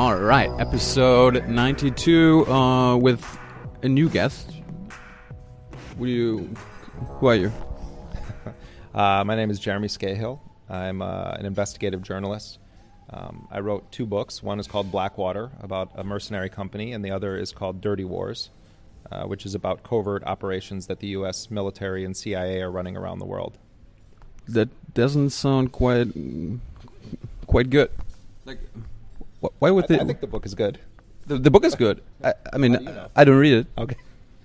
All right, episode 92 uh, with a new guest. Will you, who are you? Uh, my name is Jeremy Scahill. I'm uh, an investigative journalist. Um, I wrote two books. One is called Blackwater, about a mercenary company, and the other is called Dirty Wars, uh, which is about covert operations that the U.S. military and CIA are running around the world. That doesn't sound quite quite good. Like, wh- why would I, they? I think the book is good. the, the book is good. I, I mean, do you know? I don't read it, Okay.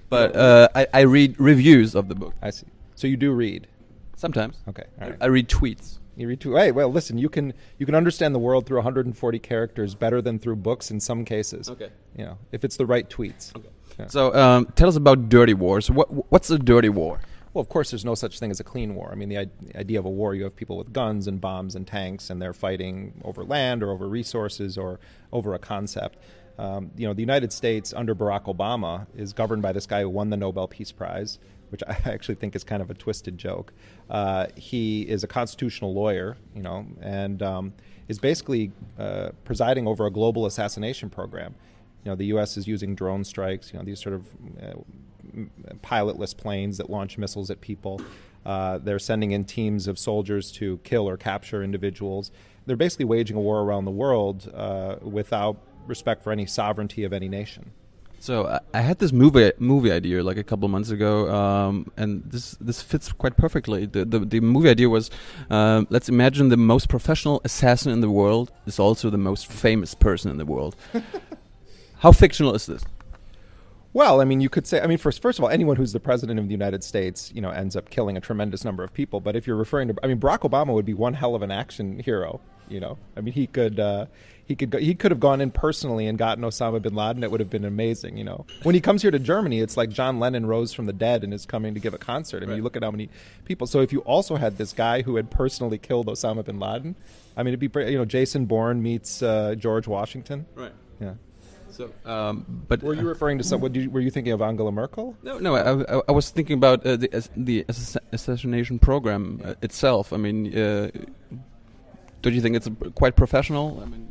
but uh, I, I read reviews of the book I see. So you do read. sometimes. Okay. All right. I read tweets. You read tweets. Hey, well, listen. You can you can understand the world through 140 characters better than through books in some cases. Okay. You know, if it's the right tweets. Okay. Yeah. So um, tell us about Dirty Wars. What what's a dirty war? Well, of course, there's no such thing as a clean war. I mean, the, idea of a war, you have people with guns and bombs and tanks, and they're fighting over land or over resources or over a concept. Um, you know, the United States under Barack Obama is governed by this guy who won the Nobel Peace Prize, which I actually think is kind of a twisted joke. Uh, he is a constitutional lawyer, you know, and um, is basically uh, presiding over a global assassination program. You know, the U.S. is using drone strikes. You know, these sort of uh, pilotless planes that launch missiles at people. Uh, they're sending in teams of soldiers to kill or capture individuals. They're basically waging a war around the world uh, without respect for any sovereignty of any nation. So I, I had this movie movie idea like a couple months ago, um, and this this fits quite perfectly. The the, the movie idea was, um, let's imagine the most professional assassin in the world is also the most famous person in the world. How fictional is this? Well, I mean, you could say, I mean, first, first of all, anyone who's the president of the United States, you know, ends up killing a tremendous number of people. But if you're referring to, I mean, Barack Obama would be one hell of an action hero. You know, I mean, he could, uh, he could, go, he could have gone in personally and gotten Osama bin Laden. It would have been amazing. You know, when he comes here to Germany, it's like John Lennon rose from the dead and is coming to give a concert. I mean, you look at how many people. So if you also had this guy who had personally killed Osama bin Laden, I mean, it'd be, you know, Jason Bourne meets uh, George Washington. Right. Yeah. So, um, but Were you referring to some? What, did you- were you thinking of Angela Merkel? No, no. I, I, I was thinking about uh, the the assassination program uh, itself. I mean, uh, don't you think it's uh, quite professional? I mean,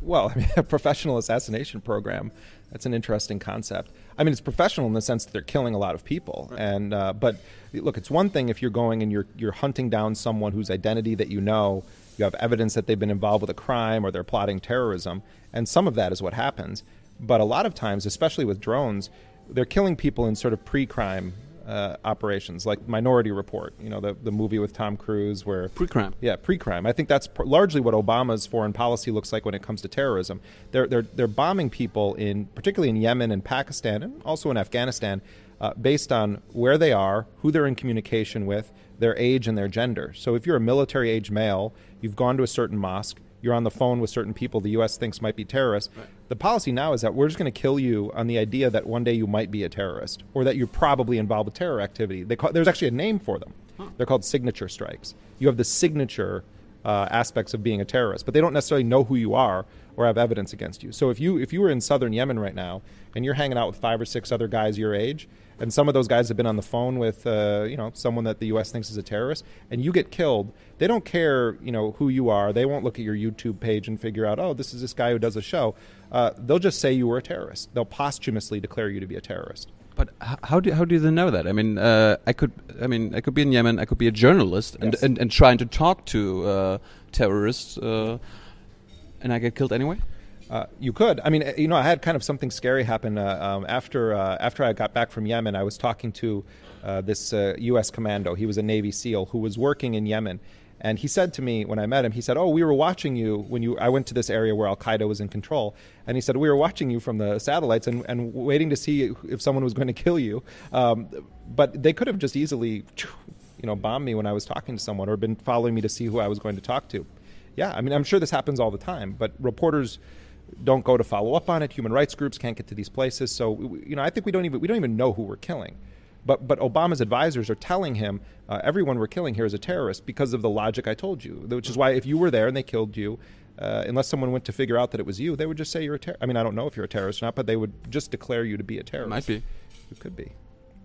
Well, I mean, a professional assassination program. That's an interesting concept. I mean, it's professional in the sense that they're killing a lot of people. And uh, but look, it's one thing if you're going and you're you're hunting down someone whose identity that you know, you have evidence that they've been involved with a crime or they're plotting terrorism, and some of that is what happens. But a lot of times, especially with drones, they're killing people in sort of pre-crime uh, operations, like Minority Report. You know, the the movie with Tom Cruise where pre-crime. yeah, pre-crime. I think that's pr- largely what Obama's foreign policy looks like when it comes to terrorism. They're they're they're bombing people in particularly in Yemen and Pakistan and also in Afghanistan uh, based on where they are, who they're in communication with, their age and their gender. So if you're a military age male, you've gone to a certain mosque, you're on the phone with certain people the U.S. thinks might be terrorists. The policy now is that we're just going to kill you on the idea that one day you might be a terrorist or that you're probably involved with terror activity. They call, there's actually a name for them. They're called signature strikes. You have the signature uh, aspects of being a terrorist, but they don't necessarily know who you are or have evidence against you. So if you if you were in southern Yemen right now and you're hanging out with five or six other guys your age, and some of those guys have been on the phone with uh, you know someone that the U.S. thinks is a terrorist, and you get killed, they don't care you know who you are. They won't look at your YouTube page and figure out oh this is this guy who does a show. Uh, they'll just say you were a terrorist. They'll posthumously declare you to be a terrorist. But how do how do they know that? I mean, uh, I could I mean I could be in Yemen. I could be a journalist and Yes. and, and trying to talk to uh, terrorists, uh, and I get killed anyway. Uh, you could. I mean, uh, you know, I had kind of something scary happen uh, um, after uh, after I got back from Yemen. I was talking to uh, this U.S. commando. He was a Navy SEAL who was working in Yemen, and he said to me when I met him, he said, "Oh, we were watching you when you. I went to this area where Al Qaeda was in control, and he said we were watching you from the satellites and, and waiting to see if someone was going to kill you. Um, but they could have just easily, you know, bombed me when I was talking to someone or been following me to see who I was going to talk to. Yeah, I mean, I'm sure this happens all the time, but reporters." Don't go to follow up on it. Human rights groups can't get to these places. So you know, I think we don't even we don't even know who we're killing. But but Obama's advisors are telling him uh, everyone we're killing here is a terrorist because of the logic I told you. Which is why if you were there and they killed you, uh, unless someone went to figure out that it was you, they would just say you're a terrorist. I mean, I don't know if you're a terrorist or not, but they would just declare you to be a terrorist. Might be. You could be.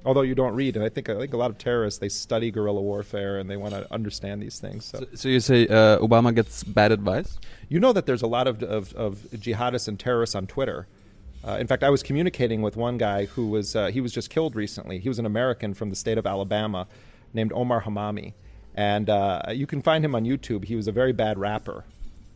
Although you don't read, and I think I think a lot of terrorists they study guerrilla warfare and they want to understand these things. So. So, so you say uh, Obama gets bad advice? You know that there's a lot of, of, of jihadists and terrorists on Twitter. Uh, in fact, I was communicating with one guy who was uh, he was just killed recently. He was an American from the state of Alabama, named Omar Hamami, and uh, you can find him on YouTube. He was a very bad rapper.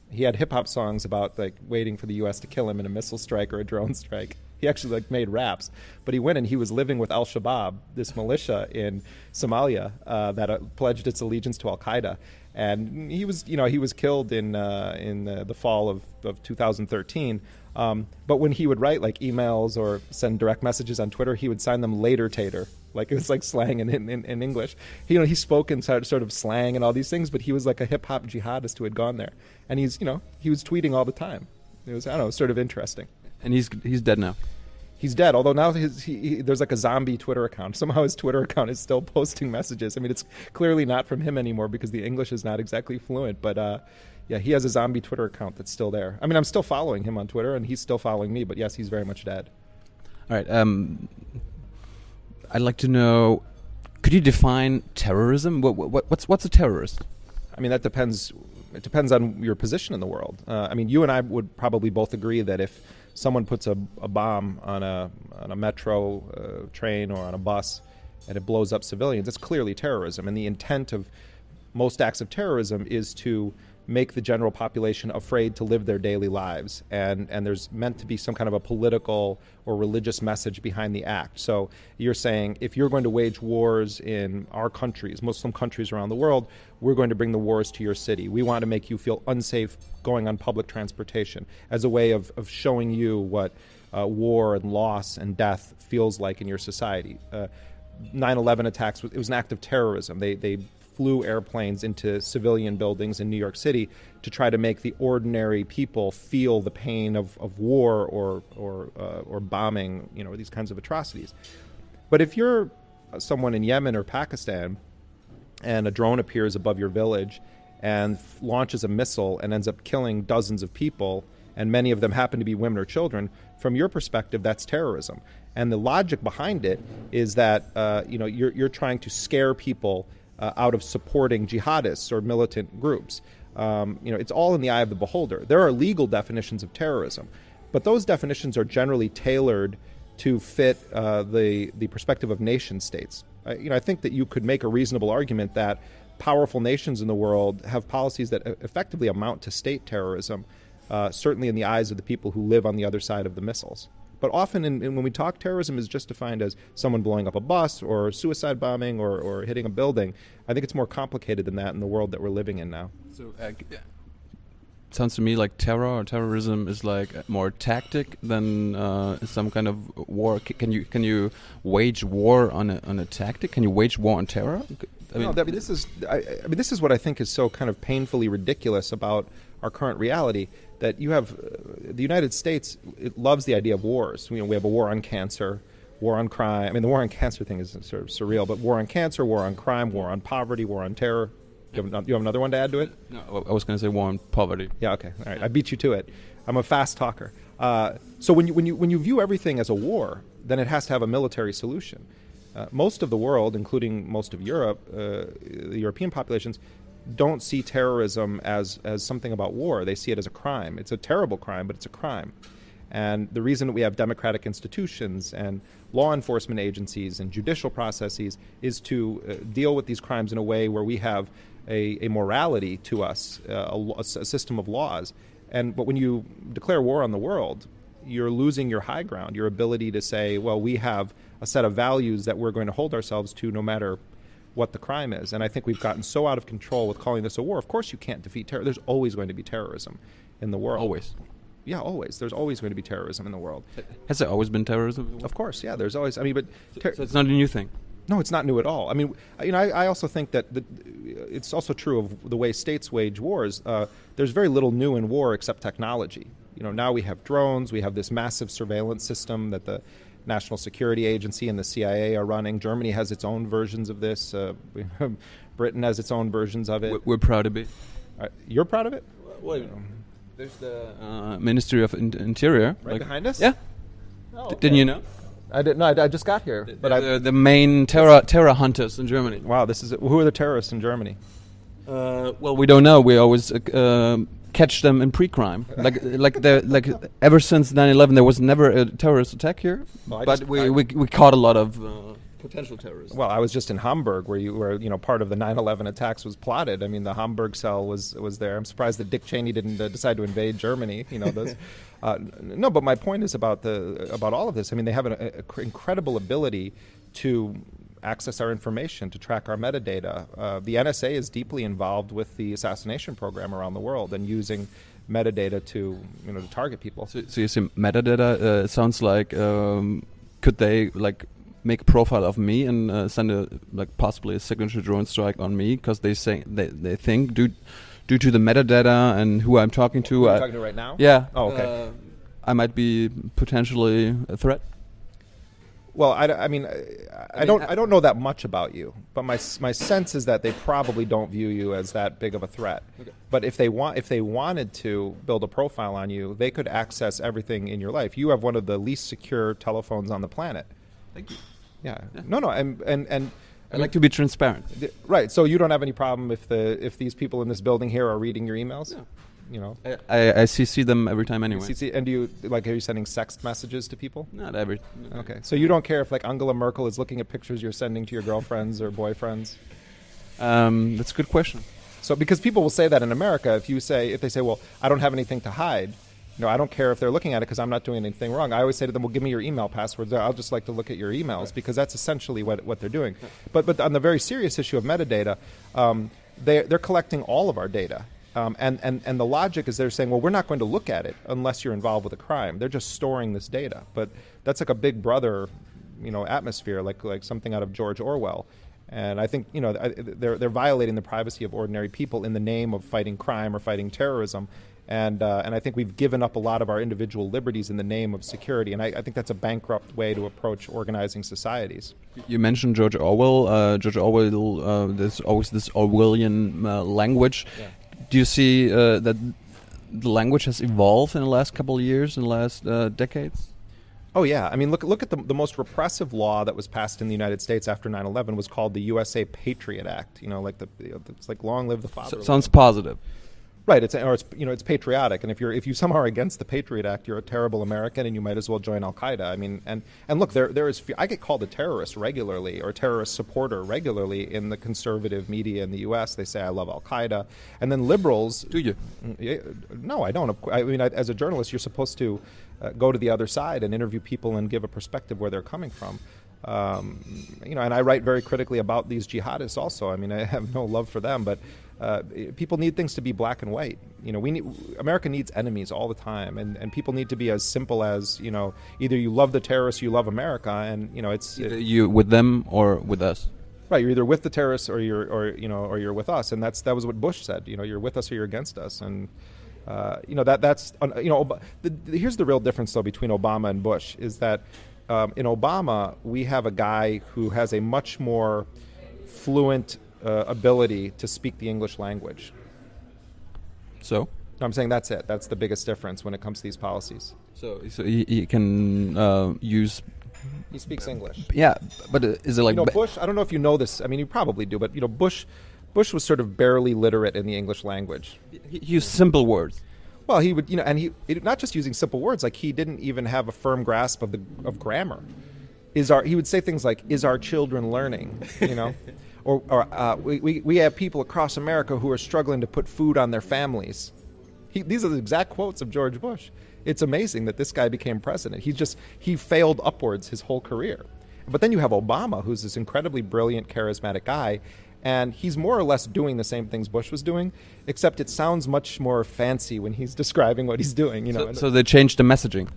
He had hip hop songs about like waiting for the U.S. to kill him in a missile strike or a drone strike. He actually like made raps, but he went and he was living with Al Shabaab, this militia in Somalia uh, that uh, pledged its allegiance to Al Qaeda, and he was you know he was killed in uh, in the fall of, of 2013. Um, but when he would write like emails or send direct messages on Twitter, he would sign them later tater. Like it was like slang in, in, in English. He, you know, he spoke in sort of slang and all these things, but he was like a hip hop jihadist who had gone there. And he's, you know, he was tweeting all the time. It was, I don't know, sort of interesting. And he's he's dead now. He's dead. Although now his, he, he, there's like a zombie Twitter account. Somehow his Twitter account is still posting messages. I mean, it's clearly not from him anymore because the English is not exactly fluent. But uh, yeah, he has a zombie Twitter account that's still there. I mean, I'm still following him on Twitter, and he's still following me. But yes, he's very much dead. All right. Um, I'd like to know. Could you define terrorism? What, what, what's what's a terrorist? I mean, that depends. It depends on your position in the world. Uh, I mean, you and I would probably both agree that if someone puts a, a bomb on a on a metro uh, train or on a bus and it blows up civilians, it's clearly terrorism. And the intent of most acts of terrorism is to make the general population afraid to live their daily lives. And, and there's meant to be some kind of a political or religious message behind the act. So you're saying if you're going to wage wars in our countries, Muslim countries around the world, we're going to bring the wars to your city. We want to make you feel unsafe going on public transportation as a way of, of showing you what uh, war and loss and death feels like in your society. Uh, 9/11 attacks it was an act of terrorism. They they flew airplanes into civilian buildings in New York City to try to make the ordinary people feel the pain of, of war or, or, uh, or bombing, you know, these kinds of atrocities. But if you're someone in Yemen or Pakistan and a drone appears above your village and f- launches a missile and ends up killing dozens of people, and many of them happen to be women or children, from your perspective, that's terrorism. And the logic behind it is that uh, you know you're, you're trying to scare people uh, out of supporting jihadists or militant groups. Um, you know, it's all in the eye of the beholder. There are legal definitions of terrorism, but those definitions are generally tailored to fit uh, the the perspective of nation states. I, you know, I think that you could make a reasonable argument that powerful nations in the world have policies that effectively amount to state terrorism, uh, certainly in the eyes of the people who live on the other side of the missiles. But often, in, in, when we talk, terrorism is just defined as someone blowing up a bus or suicide bombing or, or hitting a building. I think it's more complicated than that in the world that we're living in now. So, uh, sounds to me like terror or terrorism is like more tactic than uh, some kind of war. C can you can you wage war on a on a tactic? Can you wage war on terror? I mean, no, I mean this is I, I mean this is what I think is so kind of painfully ridiculous about our current reality that you have uh, the United States it loves the idea of wars. You know, we have a war on cancer, war on crime. I mean, the war on cancer thing is sort of surreal, but war on cancer, war on crime, war on poverty, war on terror. You have, you have another one to add to it? No, I was going to say war on poverty. Yeah, okay, all right. I beat you to it. I'm a fast talker. Uh, so when you when you when you view everything as a war, then it has to have a military solution. Uh, most of the world, including most of Europe, uh, the European populations, don't see terrorism as, as something about war. They see it as a crime. It's a terrible crime, but it's a crime. And the reason that we have democratic institutions and law enforcement agencies and judicial processes is to uh, deal with these crimes in a way where we have a, a morality to us, uh, a, a, system of laws. And but when you declare war on the world, you're losing your high ground, your ability to say, well, we have a set of values that we're going to hold ourselves to no matter what the crime is. And I think we've gotten so out of control with calling this a war. Of course, you can't defeat terror. There's always going to be terrorism in the world. Always. Yeah, always. There's always going to be terrorism in the world. Has there always been terrorism? Of course, yeah. There's always. I mean, but ter- so it's not a new thing. No, it's not new at all. I mean, you know, I, I also think that the, it's also true of the way states wage wars. Uh, there's very little new in war except technology. You know, now we have drones. We have this massive surveillance system that the National Security Agency and the CIA are running. Germany has its own versions of this. Uh, Britain has its own versions of it. We're proud of it. Uh, you're proud of it? Well, there's the uh, Ministry of In Interior. Right like, behind us? Yeah. Oh, okay. Didn't you know? I didn't. No, I, I just got here. But I, the, the main terror terror hunters in Germany. wow, this is who are the terrorists in Germany? Uh, well, we don't know. We always uh, um catch them in pre-crime. Like like the like ever since 9/11, there was never a terrorist attack here. Well, but we, we we caught a lot of uh, potential terrorists. Well, I was just in Hamburg, where you where you know part of the 9/11 attacks was plotted. I mean, the Hamburg cell was was there. I'm surprised that Dick Cheney didn't uh, decide to invade Germany. You know, those, uh, no. But my point is about the about all of this. I mean, they have an a, a cr- incredible ability to access our information, to track our metadata. Uh, the NSA is deeply involved with the assassination program around the world and using metadata to you know to target people. So, so you see, metadata uh, sounds like um, could they like make a profile of me and uh, send a like possibly a signature drone strike on me because they say they they think due due to the metadata and who I'm talking to. Who I- talking to right now? Yeah. Oh, okay. uh, I might be potentially a threat. Well, I, I mean, I, I, don't, I- I don't know that much about you, but my my sense is that they probably don't view you as that big of a threat. Okay. But if they want, if they wanted to build a profile on you, they could access everything in your life. You have one of the least secure telephones on the planet. Thank you. Yeah. No, no, and and and. I like to be transparent. Right, so you don't have any problem if the if these people in this building here are reading your emails, No. You know. I, I, I CC them every time anyway. CC And do you like? Are you sending sext messages to people? Not every. Okay, so you don't care if like Angela Merkel is looking at pictures you're sending to your girlfriends or boyfriends. Um, that's a good question. So because people will say that in America, if you say if they say, "Well, I don't have anything to hide," you know, I don't care if they're looking at it because I'm not doing anything wrong. I always say to them, "Well, give me your email passwords. I'll just like to look at your emails because that's essentially what what they're doing." But but on the very serious issue of metadata, um, they they're collecting all of our data. Um, and, and, and the logic is they're saying, well, we're not going to look at it unless you're involved with a crime. They're just storing this data. But that's like a big brother, you know, atmosphere, like, like something out of George Orwell. And I think you know they're they're violating the privacy of ordinary people in the name of fighting crime or fighting terrorism, and uh, and I think we've given up a lot of our individual liberties in the name of security, and I, I think that's a bankrupt way to approach organizing societies. You mentioned George Orwell. Uh, George Orwell. Uh, there's always this Orwellian uh, language. Yeah. Do you see uh, that the language has evolved in the last couple of years, in the last uh, decades? Oh yeah, I mean look look at the the most repressive law that was passed in the United States after 9/11 was called the USA Patriot Act. You know, like the it's like long live the father. So, sounds positive. Right. It's or it's you know it's patriotic, and if you're if you somehow are against the Patriot Act, you're a terrible American, and you might as well join Al Qaeda. I mean, and and look, there there is I get called a terrorist regularly or a terrorist supporter regularly in the conservative media in the U.S. They say I love Al Qaeda, and then liberals. Do you? Mm, No, I don't. I mean, I, as a journalist, you're supposed to uh, go to the other side and interview people and give a perspective where they're coming from. Um, you know, and I write very critically about these jihadists. Also, I mean, I have no love for them, but uh, people need things to be black and white. You know, we need America needs enemies all the time, and, and people need to be as simple as you know, either you love the terrorists, you love America, and you know, it's Either you with them or with us? Right, you're either with the terrorists or you're, or you know, or you're with us, and that's that was what Bush said. You know, you're with us or you're against us, and uh, you know that that's you know. The, the, here's the real difference though between Obama and Bush is that um, in Obama we have a guy who has a much more fluent uh, ability to speak the English language. So, I'm saying that's it. That's the biggest difference when it comes to these policies. so, so he, he can uh, use. He speaks English. Yeah, but uh, is it like you know, Bush. I don't know if you know this. I mean, you probably do, but you know, Bush. Bush was sort of barely literate in the English language. he he used simple words? Well, he would, you know, and he it, not just using simple words. Like he didn't even have a firm grasp of the of grammar. Is our he would say things like, "Is our children learning?" You know, or or uh, we, we we have people across America who are struggling to put food on their families. He, these are the exact quotes of George Bush. It's amazing that this guy became president. He just he failed upwards his whole career. But then you have Obama, who's this incredibly brilliant, charismatic guy, and he's more or less doing the same things Bush was doing, except it sounds much more fancy when he's describing what he's doing. You know, So, so they changed the messaging.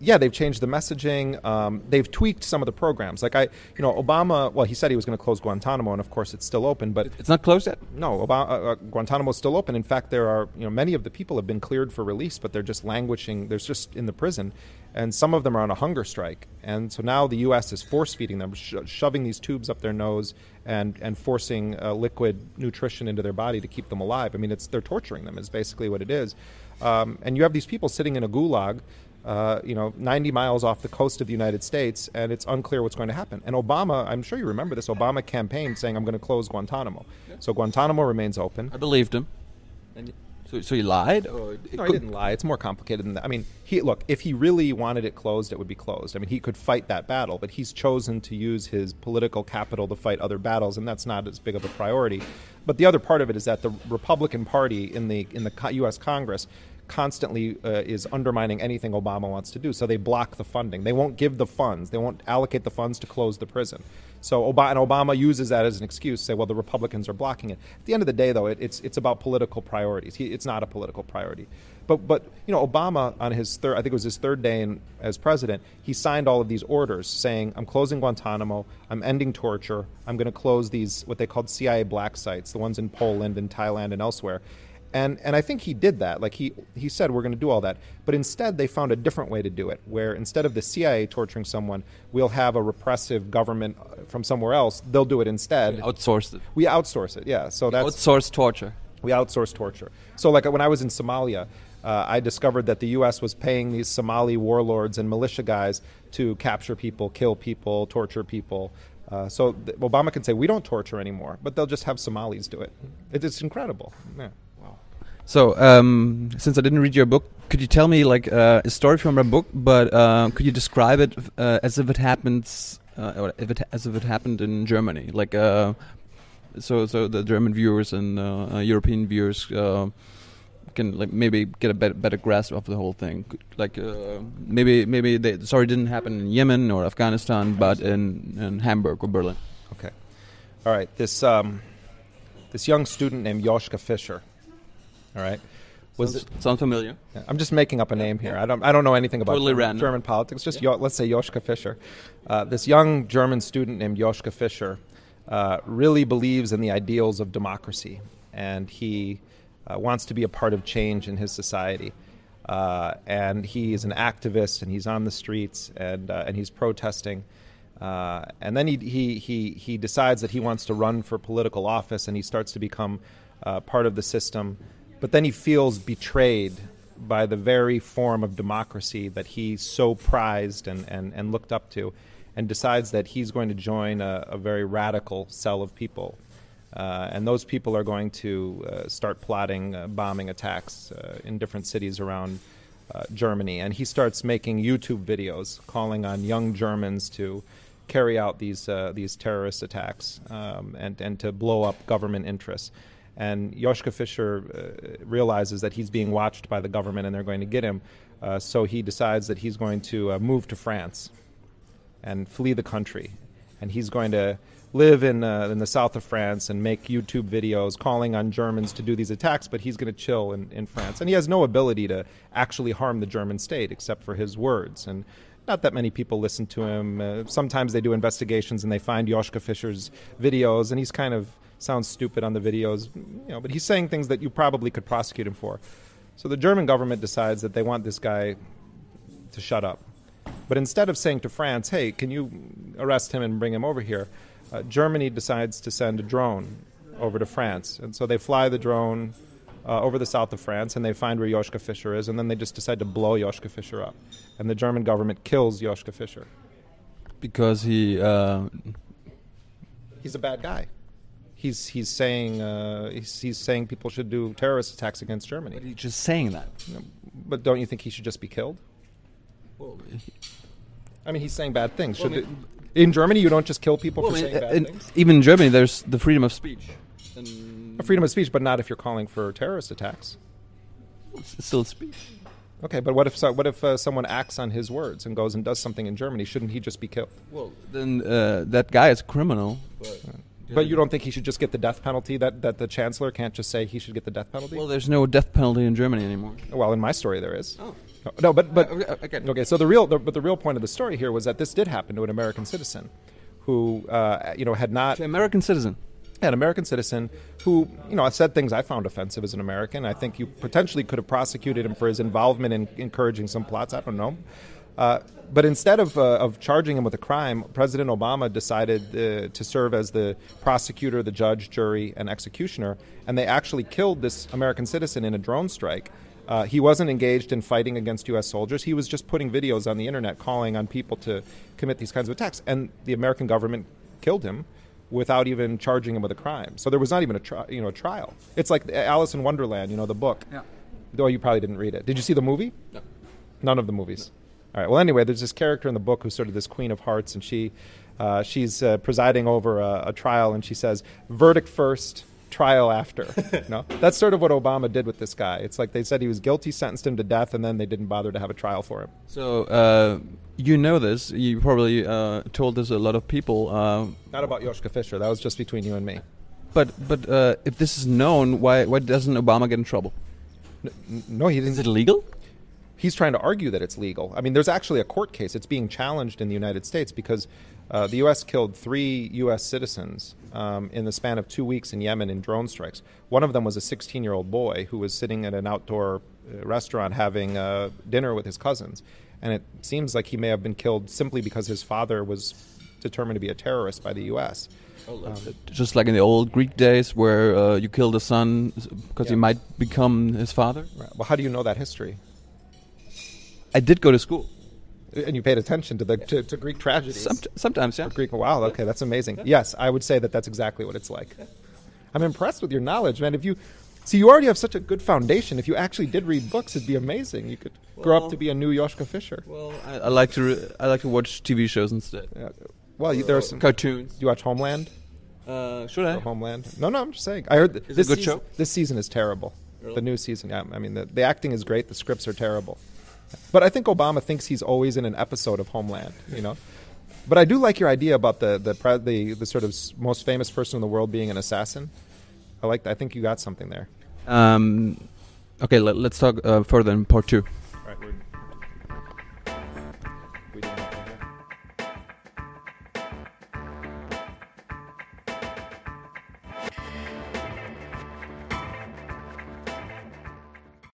yeah, they've changed the messaging. Um, they've tweaked some of the programs. Like I, you know, Obama. Well, he said he was going to close Guantanamo, and of course, it's still open. But It's not closed yet. no, Obama, uh, uh, Guantanamo is still open. In fact, there are you know many of the people have been cleared for release, but they're just languishing. They're just in the prison, and some of them are on a hunger strike. And so now the U.S. is force feeding them, sho shoving these tubes up their nose and and forcing uh, liquid nutrition into their body to keep them alive. I mean, it's they're torturing them. Is basically what it is. Um, and you have these people sitting in a gulag. uh, you know, 90 miles off the coast of the United States, and it's unclear what's going to happen. And Obama, I'm sure you remember this, Obama campaigned saying, I'm going to close Guantanamo. So Guantanamo remains open. I believed him. And so, so he lied? Oh, or no, he didn't lie. It's more complicated than that. I mean, he look. If he really wanted it closed, it would be closed. I mean, he could fight that battle, but he's chosen to use his political capital to fight other battles, and that's not as big of a priority. But the other part of it is that the Republican Party in the in the U.S. Congress constantly uh, is undermining anything Obama wants to do. So they block the funding. They won't give the funds. They won't allocate the funds to close the prison. So Obama, and Obama uses that as an excuse say, well, the Republicans are blocking it. At the end of the day, though, it, it's it's about political priorities. He, it's not a political priority. But but you know, Obama on his third, I think it was his third day in, as president, he signed all of these orders saying, "I'm closing Guantanamo. I'm ending torture. I'm going to close these what they called CIA black sites, the ones in Poland and Thailand and elsewhere." And, and I think he did that. Like he, he said, we're going to do all that. But instead, they found a different way to do it, where instead of the CIA torturing someone, we'll have a repressive government from somewhere else. They'll do it instead. We outsourced it. We outsource it, yeah. So that's outsourced torture. We outsource torture. So, like when I was in Somalia, uh, I discovered that the U.S. was paying these Somali warlords and militia guys to capture people, kill people, torture people. Uh, so th- Obama can say we don't torture anymore, but they'll just have Somalis do it. it it's incredible. Yeah. So, um, since I didn't read your book, could you tell me like uh, a story from a book, but uh, could you describe it uh, as if it happens, uh, or if it as if it happened in Germany? Like, uh, so so the German viewers and uh, European viewers can like maybe get a better, better grasp of the whole thing. Like maybe maybe the story didn't happen in Yemen or Afghanistan, but in, in Hamburg or Berlin. Okay, all right. This um, this young student named Joschka Fischer all right. Was sounds, it, familiar? Yeah, I'm just making up a name here. I don't. I don't know anything about totally German, German, politics. Just yeah. Let's say Joschka Fischer. Uh, this young German student named Joschka Fischer uh, really believes in the ideals of democracy, and he uh, wants to be a part of change in his society. Uh, and he is an activist, and he's on the streets, and uh, and he's protesting. Uh, and then he, he he he decides that he wants to run for political office, and he starts to become part of the system. But then he feels betrayed by the very form of democracy that he so prized and, and, and looked up to, and decides that he's going to join a, a very radical cell of people. Uh, and those people are going to uh, start plotting uh, bombing attacks uh, in different cities around uh, Germany. And he starts making YouTube videos calling on young Germans to carry out these, uh, these terrorist attacks um, and, and to blow up government interests. And Joschka Fischer uh, realizes that he's being watched by the government and they're going to get him. Uh, so he decides that he's going to uh, move to France and flee the country. And he's going to live in, uh, in the south of France and make YouTube videos calling on Germans to do these attacks, but he's going to chill in, in France. And he has no ability to actually harm the German state except for his words. And not that many people listen to him. Uh, sometimes they do investigations and they find Joschka Fischer's videos, and he's kind of sounds stupid on the videos, you know, but he's saying things that you probably could prosecute him for. So the German government decides that they want this guy to shut up. But instead of saying to France, hey, can you arrest him and bring him over here, uh, Germany decides to send a drone over to France. And so they fly the drone uh, over the south of France and they find where Joschka Fischer is, and then they just decide to blow Joschka Fischer up. And the German government kills Joschka Fischer. Because he. Uh, He's a bad guy he's he's saying uh, he's, he's saying people should do terrorist attacks against Germany. But he's just saying that. But don't you think he should just be killed? Well, I mean, he's saying bad things. Well, I mean, it, in Germany, you don't just kill people well, for I mean, saying bad in, things. Even in Germany, there's the freedom of speech. freedom of speech, but not if you're calling for terrorist attacks. It's still speech. Okay, but what if so, what if uh, someone acts on his words and goes and does something in Germany? Shouldn't he just be killed? Well, then uh, that guy is a criminal. But but you don't think he should just get the death penalty? That that the chancellor can't just say he should get the death penalty? Well, there's no death penalty in Germany anymore. Well, in my story there is. Oh. No, but but uh, okay. okay. So the real the, but the real point of the story here was that this did happen to an American citizen, who uh, you know had not an American citizen. An American citizen who, you know, said things I found offensive as an American. I think you potentially could have prosecuted him for his involvement in encouraging some plots. I don't know. Uh, but instead of, uh, of charging him with a crime, President Obama decided uh, to serve as the prosecutor, the judge, jury, and executioner. And they actually killed this American citizen in a drone strike. Uh, he wasn't engaged in fighting against U.S. soldiers. He was just putting videos on the internet calling on people to commit these kinds of attacks. And the American government killed him without even charging him with a crime. So there was not even a tri- you know a trial. It's like Alice in Wonderland, you know, the book. Yeah. Though you probably didn't read it. Did you see the movie? No. None of the movies. All right. Well, anyway, there's this character in the book who's sort of this queen of hearts, and she uh, she's uh, presiding over a, a trial, and she says, "Verdict first, trial after." no, that's sort of what Obama did with this guy. It's like they said he was guilty, sentenced him to death, and then they didn't bother to have a trial for him. So uh, you know this. You probably uh, told this to a lot of people. Uh, Not about Joschka Fischer. That was just between you and me. but but uh, if this is known, why why doesn't Obama get in trouble? No, he didn't. Is it illegal? He's trying to argue that it's legal. I mean, there's actually a court case. It's being challenged in the United States because uh, the U.S. killed three U.S. citizens um, in the span of two weeks in Yemen in drone strikes. One of them was a 16 year old boy who was sitting at an outdoor uh, restaurant having uh, dinner with his cousins. And it seems like he may have been killed simply because his father was determined to be a terrorist by the U.S. Just like in the old Greek days, where uh, you kill the son because he might become his father. Right. Well, how do you know that history? I did go to school. And you paid attention to the to, to Greek tragedies. Somet- sometimes, yeah. Greek. Wow. Okay, that's amazing. Yes, I would say that that's exactly what it's like. I'm impressed with your knowledge, man. If you see, you already have such a good foundation. If you actually did read books, it'd be amazing. You could grow up to be a new Joschka Fischer. Well, I, I like to re- I like to watch TV shows instead. Yeah. Well, you, there are some. Do Cartoons. you watch Homeland? Uh, should Or I? Homeland? No, no. I'm just saying. I heard th- this good season, show? This season is terrible. Really? The new season. Yeah. I mean, the, the acting is great. The scripts are terrible. But I think Obama thinks he's always in an episode of Homeland. You know. But I do like your idea about the the pre- the, the sort of most famous person in the world being an assassin. I like. I think you got something there. Um, okay, let, let's talk uh, further in part two.